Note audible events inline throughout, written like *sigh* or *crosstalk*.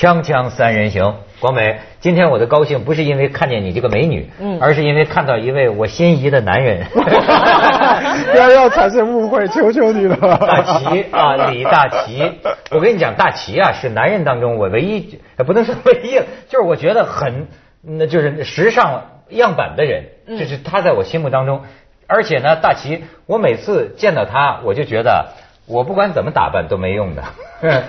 锵锵三人行，广美，今天我的高兴不是因为看见你这个美女，嗯而是因为看到一位我心仪的男人，不 *laughs* 要要产生误会，求求你了。大齐啊，李大齐。我跟你讲，大齐啊是男人当中我唯一，呃不能说唯一，就是我觉得很，那就是时尚样板的人，嗯就是他在我心目当中。而且呢，大齐，我每次见到他，我就觉得我不管怎么打扮都没用的，*laughs*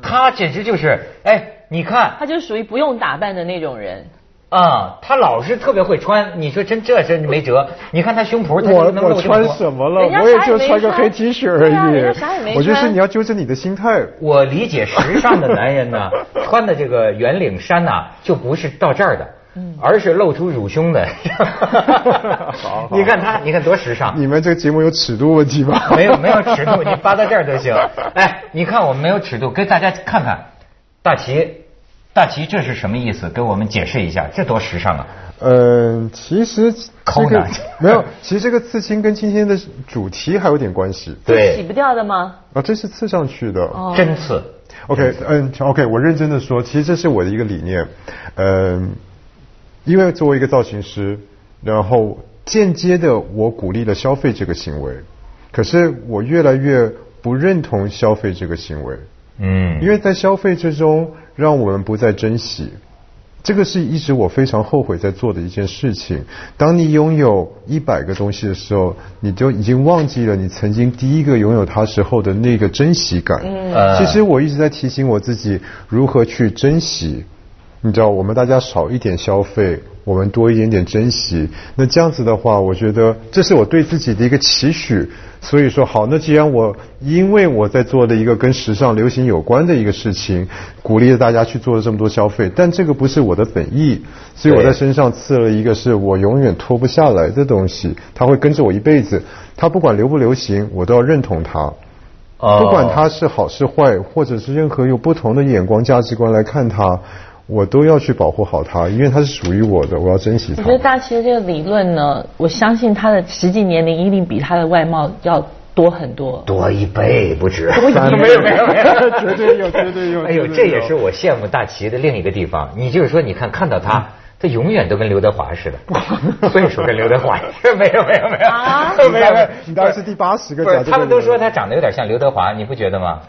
他简直就是，哎，你看他就属于不用打扮的那种人。啊，他老是特别会穿，你说真这真没辙。你看他胸脯，他我就能我穿什么了？我也就穿个黑 T 恤而已。我觉得是你要纠正你的心态。我理解时尚的 *laughs* 男人呢，穿的这个圆领衫呐、就不是到这儿的，而是露出乳胸的。好你看他，你看多时尚。你们这个节目有尺度问题吧？没有没有尺度，你扒到这儿都行。哎，你看我们没有尺度，给大家看看，大齐，大齐这是什么意思？给我们解释一下，这多时尚啊！嗯，其实抠这个没有，*laughs* 其实这个刺青跟今天的主题还有点关系。对，洗不掉的吗？啊，这是刺上去的。哦针刺。OK，嗯，OK，我认真的说，其实这是我的一个理念，嗯，因为作为一个造型师，然后间接的我鼓励了消费这个行为，可是我越来越不认同消费这个行为，嗯，因为在消费之中，让我们不再珍惜。这个是一直我非常后悔在做的一件事情。当你拥有一百个东西的时候，你就已经忘记了你曾经第一个拥有它时候的那个珍惜感。呃其实我一直在提醒我自己如何去珍惜。你知道，我们大家少一点消费，我们多一点点珍惜。那这样子的话，我觉得这是我对自己的一个期许。所以说，好，那既然我因为我在做的一个跟时尚流行有关的一个事情，鼓励了大家去做了这么多消费，但这个不是我的本意，所以我在身上刺了一个是我永远脱不下来的东西，它会跟着我一辈子。它不管流不流行，我都要认同它。哦不管它是好是坏，或者是任何有不同的眼光、价值观来看它，我都要去保护好它，因为它是属于我的，我要珍惜它我觉。得大齐的这个理论呢，我相信他的实际年龄一定比他的外貌要多很多。多一倍不止。没有没有没有，绝对有绝对有 *laughs* 哎呦，这也是我羡慕大齐的另一个地方。你就是说，你看看到他。他永远都跟刘德华似的，*laughs* 岁数跟刘德华似的，没有没有没有，啊没有没有，你当然是第八十个他们都说他长得有点像刘德华，你不觉得吗？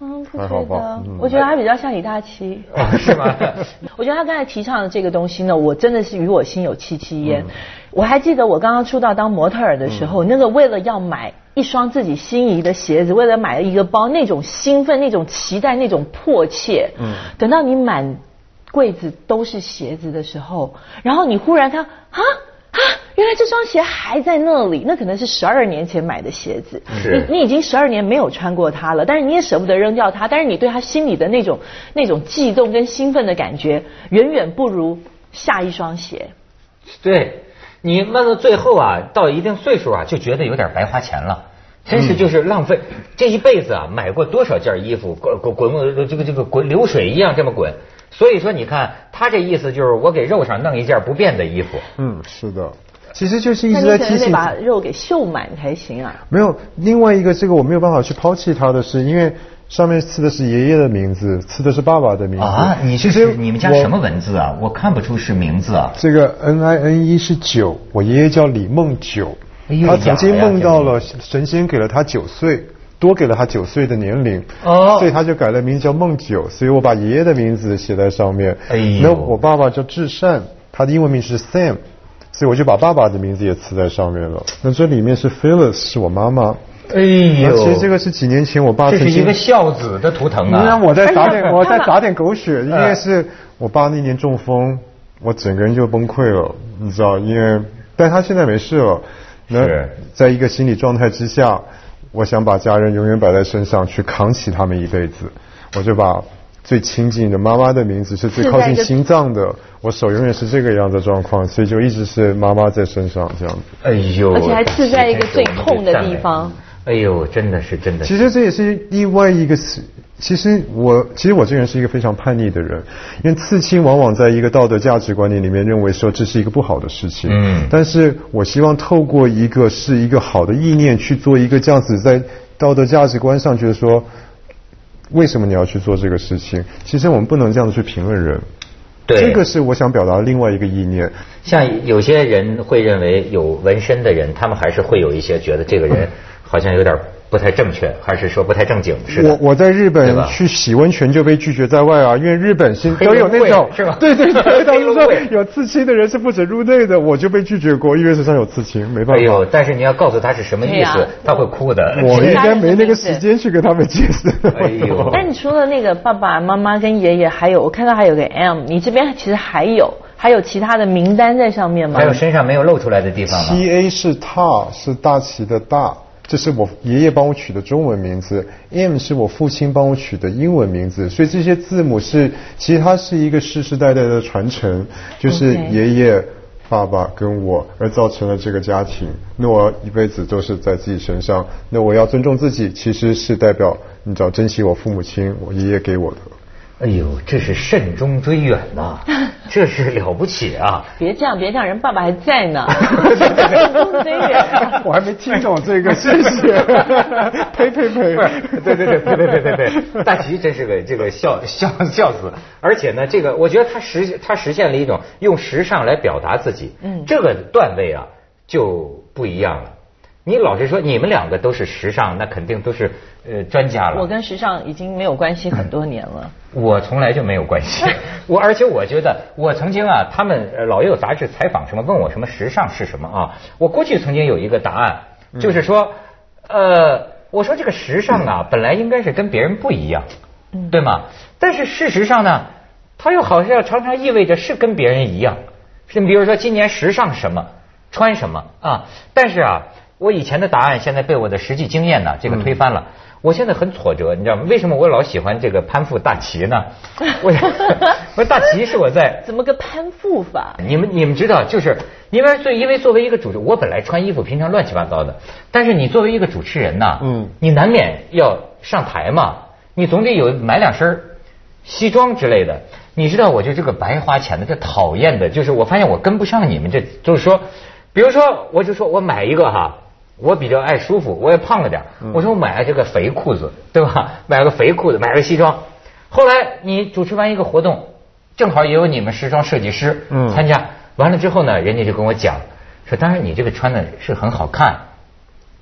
嗯，不还好吧觉得嗯，我觉得他比较像李大齐。啊是吗 *laughs* 我觉得他刚才提倡的这个东西呢，我真的是与我心有戚戚焉。嗯我还记得我刚刚出道当模特儿的时候，那个为了要买一双自己心仪的鞋子，为了买一个包，那种兴奋、那种期待、那种迫切。嗯，等到你满柜子都是鞋子的时候，然后你忽然看啊啊，原来这双鞋还在那里，那可能是十二年前买的鞋子。是你你已经十二年没有穿过它了，但是你也舍不得扔掉它，但是你对它心里的那种那种悸动跟兴奋的感觉，远远不如下一双鞋。对，你慢到最后啊，到一定岁数啊，就觉得有点白花钱了。真是就是浪费，这一辈子啊，买过多少件衣服，滚滚滚，这个这个滚流水一样这么滚。所以说，你看他这意思就是我给肉上弄一件不变的衣服。嗯，是的，其实就是一那直在提醒。把肉给绣满才行啊。没有，另外一个这个我没有办法去抛弃它的是，因为上面刺的是爷爷的名字，刺的是爸爸的名字啊，你这是你们家什么文字啊？我看不出是名字啊。这个 N I N E 是九，我爷爷叫李梦九，他曾经梦到了神仙给了他九岁，多给了他九岁的年龄，哦所以他就改了名字叫梦九，所以我把爷爷的名字写在上面。哎那我爸爸叫至善，他的英文名是 Sam，所以我就把爸爸的名字也刺在上面了。那这里面是 Phyllis，是我妈妈。哎呦其实这个是几年前我爸曾经这是一个孝子的图腾那啊。我再打点，哎我再打点狗血，因为是我爸那年中风，我整个人就崩溃了，你知道，因为但他现在没事了。那在一个心理状态之下，我想把家人永远摆在身上，去扛起他们一辈子。我就把最亲近的妈妈的名字是最靠近心脏的，我手永远是这个样的状况，所以就一直是妈妈在身上这样子。哎呦，而且还刺在一个最痛的地方。哎呦，真的是真的是。其实这也是另外一个词。其实我，其实我这个人是一个非常叛逆的人，因为刺青往往在一个道德价值观念里面认为说这是一个不好的事情。嗯但是我希望透过一个是一个好的意念去做一个这样子在道德价值观上觉得说，为什么你要去做这个事情？其实我们不能这样子去评论人。对这个是我想表达的另外一个意念。像有些人会认为有纹身的人，他们还是会有一些觉得这个人好像有点不太正确，还是说不太正经似的。我我在日本去洗温泉就被拒绝在外啊，因为日本是都有那种是吧对对 *laughs* 对，*laughs* 他说有刺青的人是不准入内的，我就被拒绝过，因为身上有刺青，没办哎呦，法。但是你要告诉他是什么意思他会哭的。我 *laughs* 应该没那个时间去跟他们解释。哎呦但你除了那个爸爸妈妈跟爷爷，还有我看到还有个 M，你这边其实还有还有其他的名单在上面吗还？有身上没有露出来的地方吗？T A 是大，是大旗的大，这是我爷爷帮我取的中文名字。M 是我父亲帮我取的英文名字，所以这些字母是，其实它是一个世世代代的传承，就是爷爷。爸爸跟我，而造成了这个家庭。那我一辈子都是在自己身上。那我要尊重自己，其实是代表你只要珍惜我父母亲，我爷爷给我的。哎呦，这是慎终追远呐，*laughs* 这是了不起啊！别这样，别这样，人爸爸还在呢。慎终追远啊我还没听懂这个，*laughs* 谢谢。呸呸呸！不是，对对对，对对对对对，*laughs* 大齐真是个这个笑笑笑死，而且呢，这个我觉得他实他实现了一种用时尚来表达自己，嗯这个段位啊就不一样了。你老实说，你们两个都是时尚，那肯定都是呃专家了。我跟时尚已经没有关系很多年了。*laughs* 我从来就没有关系，*laughs* 我而且我觉得我曾经啊，他们呃老有杂志采访什么问我什么时尚是什么啊，我过去曾经有一个答案，就是说，呃，我说这个时尚啊，本来应该是跟别人不一样，对吗？但是事实上呢，它又好像常常意味着是跟别人一样，是比如说今年时尚什么穿什么啊，但是啊，我以前的答案现在被我的实际经验呢这个推翻了。我现在很挫折，你知道吗？为什么我老喜欢这个攀附大旗呢？*laughs* 我我大旗是我在 *laughs* 怎么个攀附法？你们你们知道，就是因为所以因为作为一个主持，我本来穿衣服平常乱七八糟的，但是你作为一个主持人呐，嗯你难免要上台嘛，你总得有买两身儿西装之类的。你知道，我就这个白花钱的，这讨厌的，就是我发现我跟不上你们这，就是说，比如说，我就说我买一个哈。我比较爱舒服，我也胖了点我说我买了这个肥裤子，对吧？*laughs* 买个肥裤子，买个西装。后来你主持完一个活动，正好也有你们时装设计师嗯。参加，完了之后呢，人家就跟我讲说，当然你这个穿的是很好看，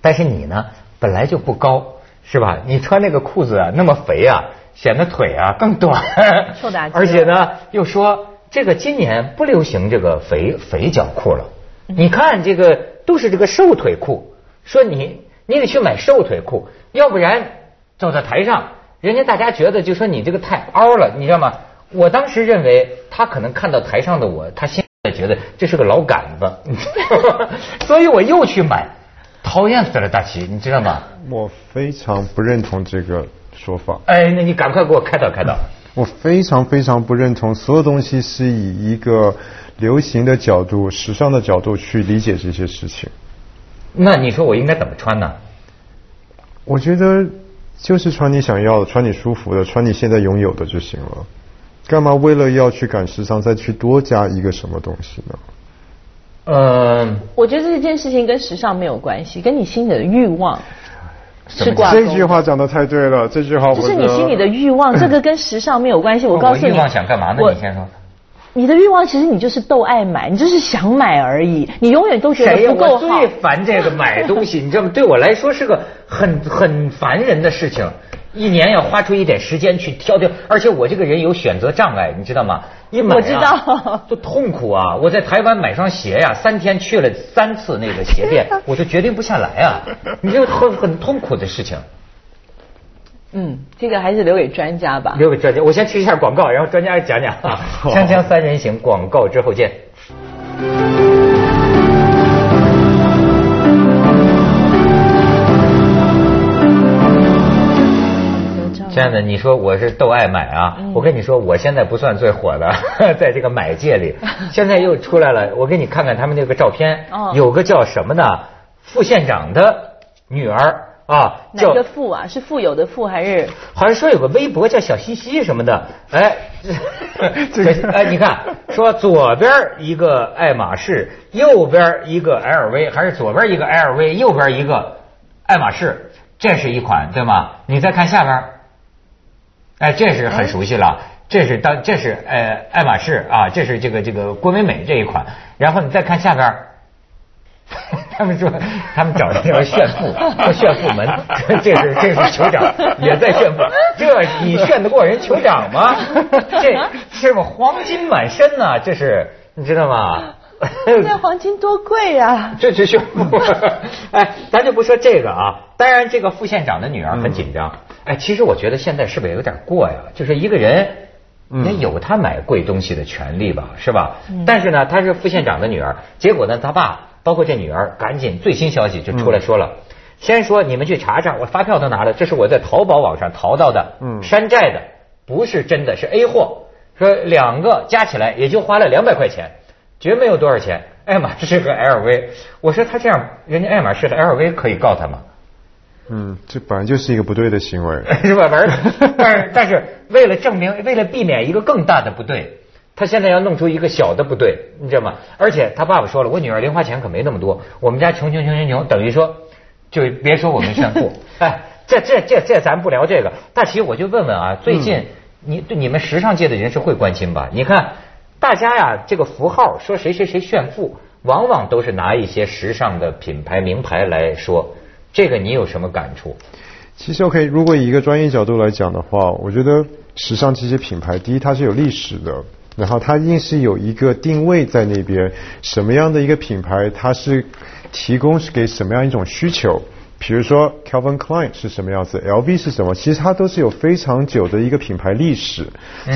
但是你呢本来就不高，是吧？你穿那个裤子啊那么肥啊，显得腿啊更短，受打击而且呢又说这个今年不流行这个肥肥脚裤了，你看这个都是这个瘦腿裤，说你你得去买瘦腿裤，要不然走到台上，人家大家觉得就说你这个太凹了，你知道吗？我当时认为他可能看到台上的我，他现在觉得这是个老杆子，*laughs* 所以我又去买，讨厌死了大齐，你知道吗？我非常不认同这个说法。哎，那你赶快给我开导开导。我非常非常不认同，所有东西是以一个流行的角度、时尚的角度去理解这些事情。那你说我应该怎么穿呢？我觉得就是穿你想要的，穿你舒服的，穿你现在拥有的就行了。干嘛为了要去赶时尚，再去多加一个什么东西呢？嗯，我觉得这件事情跟时尚没有关系，跟你心里的欲望是挂钩。这句话讲的太对了，这句话我就是你心里的欲望，这个跟时尚没有关系。我告诉你，欲望想干嘛呢？你先说。你的欲望其实你就是都爱买，你就是想买而已，你永远都觉？得不够好我最。烦这个买东西，你知道吗？对我来说是个很 *laughs* 很烦人的事情。一年要花出一点时间去挑挑，而且我这个人有选择障碍，你知道吗？一买、啊、我知道 *laughs* 就痛苦啊！我在台湾买双鞋呀、三天去了三次那个鞋店，我就决定不下来啊！你这很很痛苦的事情。嗯，这个还是留给专家吧。留给专家，我先去一下广告，然后专家讲讲啊。*laughs* 锵锵三人行，广告之后见。亲爱的，你说我是都爱买啊！我跟你说，我现在不算最火的，*laughs* 在这个买界里，*laughs* 现在又出来了。我给你看看他们那个照片，哦有个叫什么呢？副县长的女儿啊，哪个富啊？是富有的富还是？好像说有个微博叫小西西什么的，哎，*laughs* 这个哎，你看，说左边一个爱马仕，右边一个 LV，还是左边一个 LV，右边一个爱马仕，这是一款对吗？你再看下边，哎，这是很熟悉了。这是当这是呃爱马仕啊，这是这个这个郭美美这一款。然后你再看下边儿，他们说他们找人要炫富，叫炫富门，这是这是酋长也在炫富，这你炫得过人酋长吗？*laughs* 这是不黄金满身呐、这是你知道吗？现在黄金多贵呀、这是炫富。哎，咱就不说这个啊，当然这个副县长的女儿很紧张。哎，其实我觉得现在是不是有点过呀？就是一个人。也有他买贵东西的权利吧，是吧？但是呢，他是副县长的女儿，结果呢，他爸包括这女儿，赶紧最新消息就出来说了，先说你们去查查，我发票都拿了，这是我在淘宝网上淘到的，嗯山寨的，不是真的，是 A 货。说两个加起来也就花了两百块钱，绝没有多少钱。爱马仕和 LV，我说他这样，人家爱马仕的 LV 可以告他吗？嗯，这本来就是一个不对的行为。*laughs* 是吧？反正，但是但是为了证明，为了避免一个更大的不对，他现在要弄出一个小的不对，你知道吗？而且他爸爸说了，我女儿零花钱可没那么多，我们家穷穷穷穷穷，等于说，就别说我们炫富，*laughs* 哎，这这这这咱不聊这个。大齐，我就问问啊，最近你对你们时尚界的人士会关心吧？你看，大家呀，这个符号说谁谁谁炫富，往往都是拿一些时尚的品牌名牌来说，这个你有什么感触？其实 OK，如果以一个专业角度来讲的话，我觉得时尚这些品牌，第一它是有历史的，然后它硬是有一个定位在那边，什么样的一个品牌，它是提供是给什么样一种需求。比如说 Calvin Klein 是什么样子，LV 是什么，其实它都是有非常久的一个品牌历史，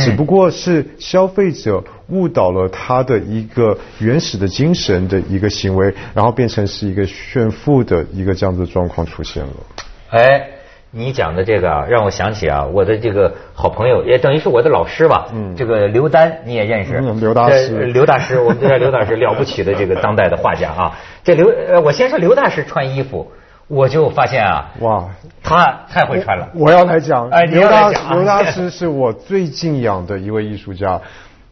只不过是消费者误导了他的一个原始的精神的一个行为，然后变成是一个炫富的一个这样子的状况出现了。哎，你讲的这个啊，让我想起啊，我的这个好朋友，也等于是我的老师吧。嗯这个刘丹你也认识，嗯刘大师刘大师，我们这刘大师 *laughs* 了不起的这个当代的画家啊。这刘，呃，我先说刘大师穿衣服，我就发现啊，哇，他太会穿了。我要来讲，哎刘大刘大师是我最敬仰的一位艺术家，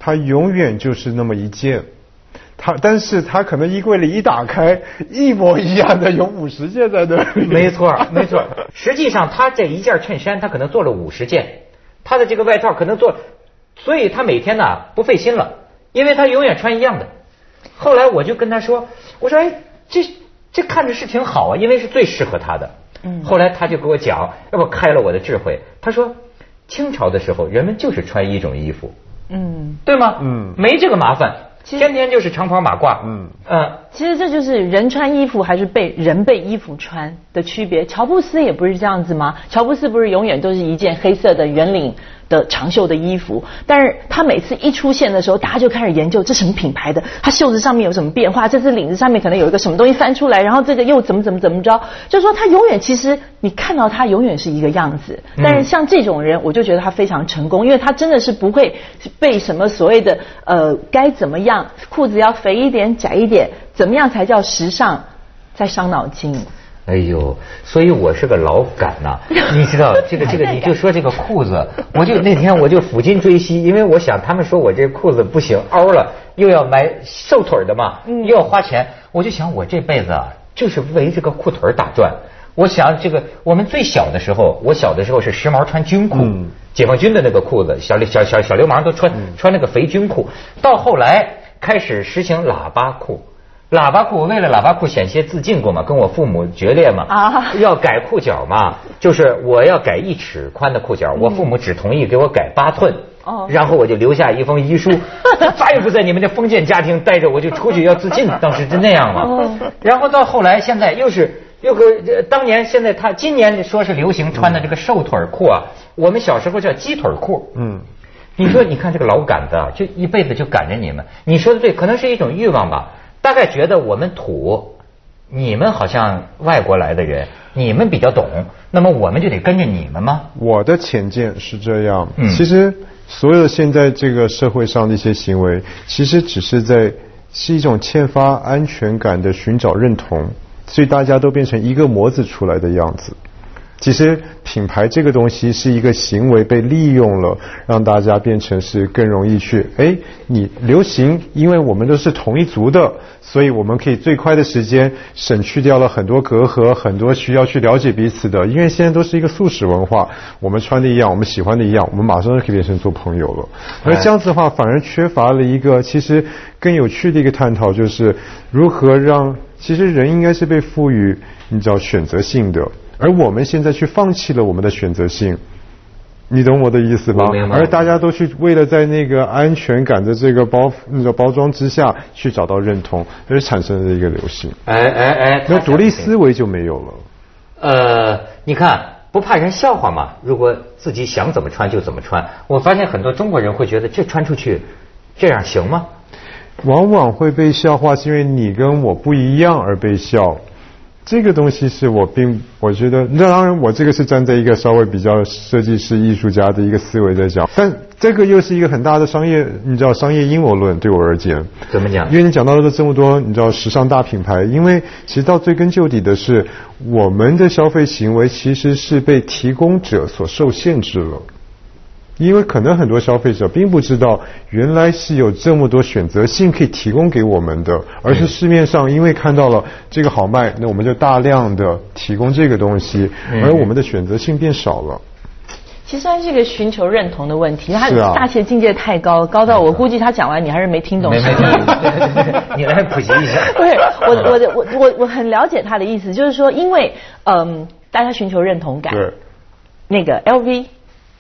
他永远就是那么一件，他但是他可能衣柜里一打开，一模一样的有五十件在那里。*laughs* 没错，没错。实际上，他这一件衬衫，他可能做了五十件，他的这个外套可能做，所以他每天呢不费心了，因为他永远穿一样的。后来我就跟他说，我说，哎，这这看着是挺好啊，因为是最适合他的。嗯后来他就给我讲，要不开了我的智慧。他说，清朝的时候人们就是穿一种衣服，嗯，对吗？嗯没这个麻烦，天天就是长袍马褂。嗯呃，其实这就是人穿衣服还是被人被衣服穿的区别。乔布斯也不是这样子吗？乔布斯不是永远都是一件黑色的圆领的长袖的衣服，但是他每次一出现的时候，大家就开始研究这什么品牌的，他袖子上面有什么变化，这次领子上面可能有一个什么东西翻出来，然后这个又怎么怎么怎么着，就说他永远其实你看到他永远是一个样子，但是像这种人，我就觉得他非常成功，因为他真的是不会被什么所谓的呃该怎么样，裤子要肥一点窄一点，怎么样才叫时尚，在伤脑筋。哎呦，所以我是个老杆呐、*laughs* 你知道这个这个，你就说这个裤子，我就那天我就抚今追昔，因为我想他们说我这裤子不行，凹了，又要买瘦腿的嘛，又要花钱，我就想我这辈子啊，就是为这个裤腿打转。我想这个，我们最小的时候，我小的时候是时髦穿军裤，嗯。解放军的那个裤子，小小小小流氓都穿、穿那个肥军裤，到后来开始实行喇叭裤。喇叭裤，我为了喇叭裤险些自尽过嘛，跟我父母决裂嘛，啊要改裤脚嘛，就是我要改一尺宽的裤脚，我父母只同意给我改八寸，哦然后我就留下一封遗书，*laughs* 再也不在你们这封建家庭待着，我就出去要自尽，*laughs* 当时就那样嘛哦。然后到后来，现在又是又个呃当年现在他今年说是流行穿的这个瘦腿裤啊，我们小时候叫鸡腿裤，嗯，你说，你看这个老杆子啊，就一辈子就赶着你们。你说的对，可能是一种欲望吧。大概觉得我们土，你们好像外国来的人，你们比较懂，那么我们就得跟着你们吗？我的浅见是这样，嗯其实所有的现在这个社会上的一些行为，其实只是在是一种欠发安全感的寻找认同，所以大家都变成一个模子出来的样子。其实品牌这个东西是一个行为被利用了，让大家变成是更容易去哎，你流行，因为我们都是同一族的，所以我们可以最快的时间省去掉了很多隔阂，很多需要去了解彼此的。因为现在都是一个素食文化，我们穿的一样，我们喜欢的一样，我们马上就可以变成做朋友了。而这样子的话，反而缺乏了一个其实更有趣的一个探讨，就是如何让其实人应该是被赋予你知道选择性的。而我们现在去放弃了我们的选择性，你懂我的意思吗？而大家都去为了在那个安全感的这个包那个包装之下去找到认同，而产生了一个流行。哎哎哎，那独立思维就没有了。呃，你看不怕人笑话嘛？如果自己想怎么穿就怎么穿。我发现很多中国人会觉得这穿出去这样行吗？往往会被笑话，是因为你跟我不一样而被笑。这个东西是我并我觉得，那当然我这个是站在一个稍微比较设计师艺术家的一个思维在讲，但这个又是一个很大的商业，你知道商业阴谋论对我而言。怎么讲？因为你讲到了这么多，你知道时尚大品牌，因为其实到追根究底的是，我们的消费行为其实是被提供者所受限制了。因为可能很多消费者并不知道，原来是有这么多选择性可以提供给我们的，而是市面上因为看到了这个好卖，那我们就大量的提供这个东西，而我们的选择性变少了。其实它是一个寻求认同的问题，他大气境界太高，高到我估计他讲完你还是没听懂。没没你来普及一下。*laughs* 对，我我我我我很了解他的意思，就是说，因为嗯，大家寻求认同感，对，那个 LV。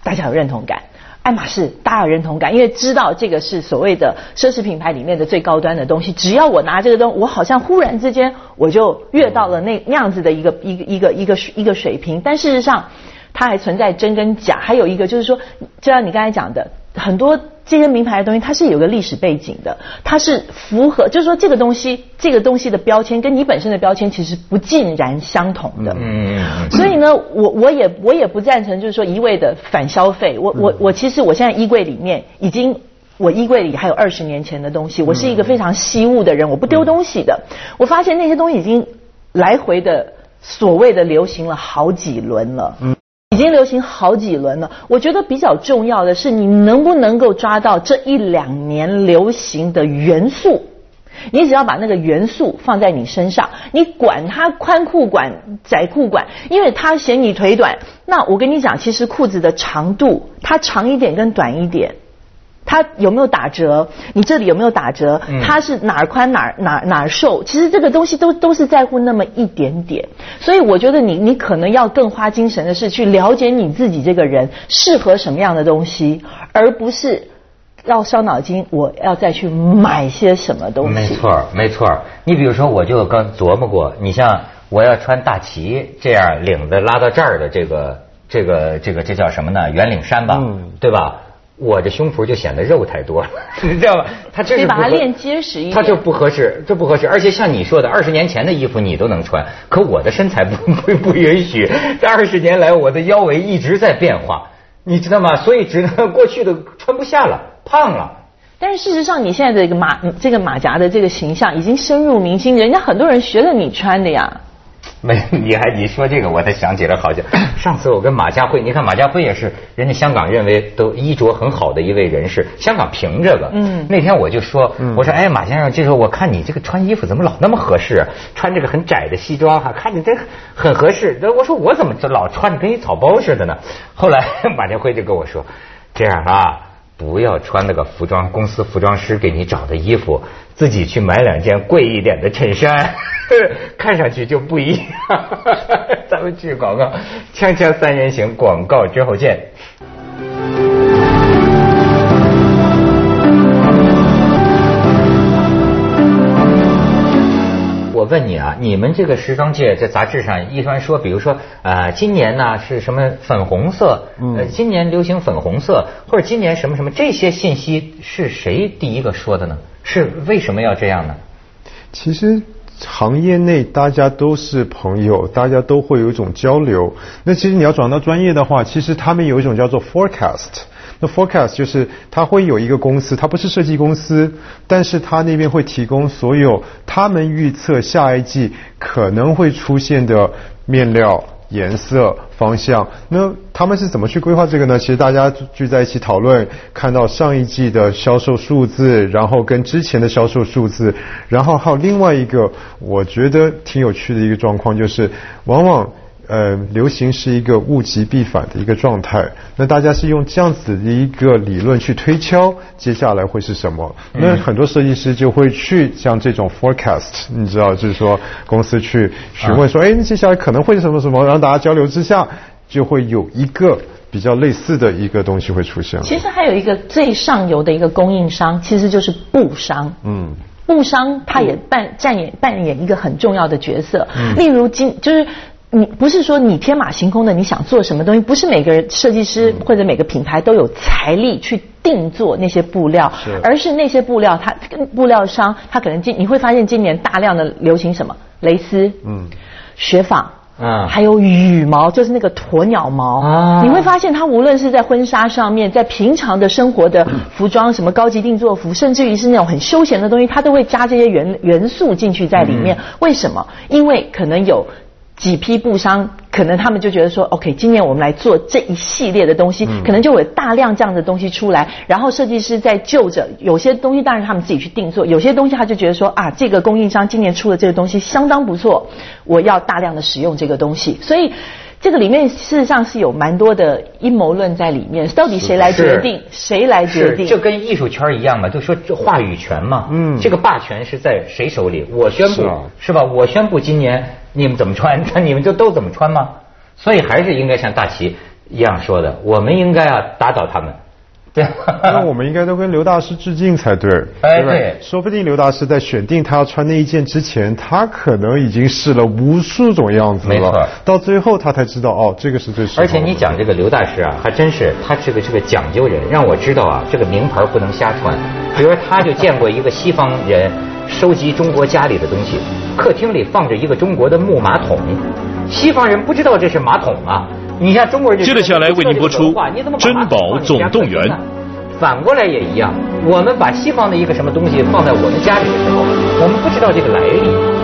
大家有认同感，爱马仕大家有认同感，因为知道这个是所谓的奢侈品牌里面的最高端的东西。只要我拿这个东西，我好像忽然之间我就越到了那那样子的一个一个一个一个一个水平。但事实上，它还存在真跟假。还有一个就是说，就像你刚才讲的，很多。这些名牌的东西，它是有个历史背景的，它是符合，就是说这个东西，这个东西的标签跟你本身的标签其实不尽然相同的。嗯嗯。所以呢，我我也我也不赞成，就是说一味的反消费。我我我其实我现在衣柜里面已经，我衣柜里还有二十年前的东西。我是一个非常惜物的人，我不丢东西的。我发现那些东西已经来回的所谓的流行了好几轮了。嗯。已经流行好几轮了。我觉得比较重要的是，你能不能够抓到这一两年流行的元素？你只要把那个元素放在你身上，你管它宽裤管、窄裤管，因为它显你腿短。那我跟你讲，其实裤子的长度，它长一点跟短一点。它有没有打折？你这里有没有打折？它是哪儿宽哪儿哪儿哪儿瘦？其实这个东西都都是在乎那么一点点。所以我觉得你你可能要更花精神的是去了解你自己这个人适合什么样的东西，而不是要伤脑筋我要再去买些什么东西。没错没错。你比如说，我就刚琢磨过，你像我要穿大旗这样领子拉到这儿的这个这个这个这叫什么呢？圆领衫吧，嗯对吧？我这胸脯就显得肉太多了，*laughs* 你知道吧？他这是把它练结实一点，他就不合适，这不合适。而且像你说的，二十年前的衣服你都能穿，可我的身材不 *laughs* 不不允许。这二十年来，我的腰围一直在变化，你知道吗？所以只能 *laughs* 过去的穿不下了，胖了。但是事实上，你现在的这个马这个马甲的这个形象已经深入民心，人家很多人学了你穿的呀。*laughs* 没，你还你说这个，我才想起来，好像上次我跟马家辉，你看马家辉也是人家香港认为都衣着很好的一位人士，香港评这个。嗯。那天我就说，我说哎，马先生，这时候我看你这个穿衣服怎么老那么合适，啊穿这个很窄的西装哈，看你这很合适。我说我怎么这老穿的跟一草包似的呢？后来 *laughs* 马家辉就跟我说，这样啊。不要穿那个服装公司服装师给你找的衣服，自己去买两件贵一点的衬衫，*laughs* 看上去就不一样。*laughs* 咱们去广告，锵锵三人行广告之后见。问你啊，你们这个时装界在杂志上一般说，比如说呃，今年呢是什么粉红色？呃，今年流行粉红色，或者今年什么什么，这些信息是谁第一个说的呢？是为什么要这样呢？其实行业内大家都是朋友，大家都会有一种交流。那其实你要转到专业的话，其实他们有一种叫做 forecast。那 forecast 就是它会有一个公司，它不是设计公司，但是它那边会提供所有他们预测下一季可能会出现的面料、颜色、方向。那他们是怎么去规划这个呢？其实大家聚在一起讨论，看到上一季的销售数字，然后跟之前的销售数字，然后还有另外一个我觉得挺有趣的一个状况，就是往往。呃，流行是一个物极必反的一个状态。那大家是用这样子的一个理论去推敲，接下来会是什么？那很多设计师就会去像这种 forecast，你知道，就是说公司去询问说，哎，接下来可能会是什么什么，然后大家交流之下，就会有一个比较类似的一个东西会出现。其实还有一个最上游的一个供应商，其实就是布商。嗯，布商他也扮扮演扮演一个很重要的角色。嗯，例如今就是。你不是说你天马行空的，你想做什么东西？不是每个人设计师或者每个品牌都有财力去定做那些布料，而是那些布料，它布料商他可能今你会发现今年大量的流行什么蕾丝，嗯，雪纺，嗯，还有羽毛，就是那个鸵鸟毛，啊，你会发现它无论是在婚纱上面，在平常的生活的 *clears throat* 服装，什么高级定做服，甚至于是那种很休闲的东西，它都会加这些元元素进去在里面。为什么？因为可能有。几批布商，可能他们就觉得说，OK，今年我们来做这一系列的东西，可能就有大量这样的东西出来。然后设计师在就着有些东西，当然他们自己去定做；有些东西他就觉得说，啊，这个供应商今年出的这个东西相当不错，我要大量的使用这个东西。所以这个里面事实上是有蛮多的阴谋论在里面。到底谁来决定？谁来决定？就跟艺术圈一样嘛，就说这话语权嘛。嗯，这个霸权是在谁手里？我宣布是吧？我宣布今年。你们怎么穿？那 *laughs* 你们就都怎么穿吗？所以还是应该像大齐一样说的，我们应该啊打倒他们。对，那我们应该都跟刘大师致敬才对。*laughs* 哎，对，说不定刘大师在选定他要穿那一件之前，他可能已经试了无数种样子了。没错，到最后他才知道哦，这个是最适合。而且你讲这个刘大师啊，还真是他是个是个讲究人，让我知道啊，这个名牌不能瞎穿。比如，他就见过一个西方人。收集中国家里的东西，客厅里放着一个中国的木马桶，西方人不知道这是马桶啊。你像中国人，接着下来为您播出《珍宝总动员》。反过来也一样，我们把西方的一个什么东西放在我们家里的时候，我们不知道这个来历。